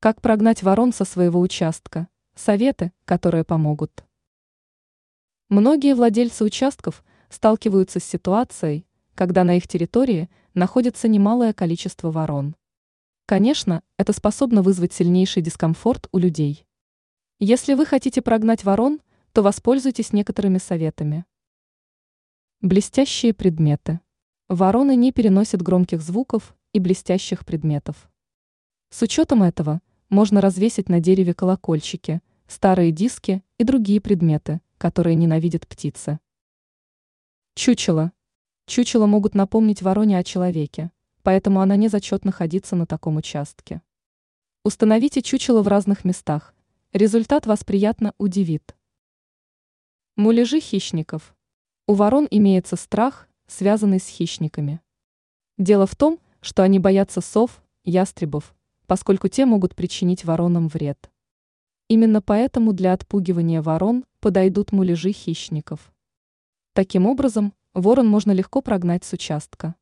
Как прогнать ворон со своего участка? Советы, которые помогут. Многие владельцы участков сталкиваются с ситуацией, когда на их территории находится немалое количество ворон. Конечно, это способно вызвать сильнейший дискомфорт у людей. Если вы хотите прогнать ворон, то воспользуйтесь некоторыми советами. Блестящие предметы. Вороны не переносят громких звуков и блестящих предметов. С учетом этого можно развесить на дереве колокольчики, старые диски и другие предметы, которые ненавидят птицы. Чучело. Чучело могут напомнить вороне о человеке, поэтому она не зачет находиться на таком участке. Установите чучело в разных местах. Результат вас приятно удивит. Муляжи хищников. У ворон имеется страх, связанный с хищниками. Дело в том, что они боятся сов, ястребов, поскольку те могут причинить воронам вред. Именно поэтому для отпугивания ворон подойдут муляжи хищников. Таким образом, ворон можно легко прогнать с участка.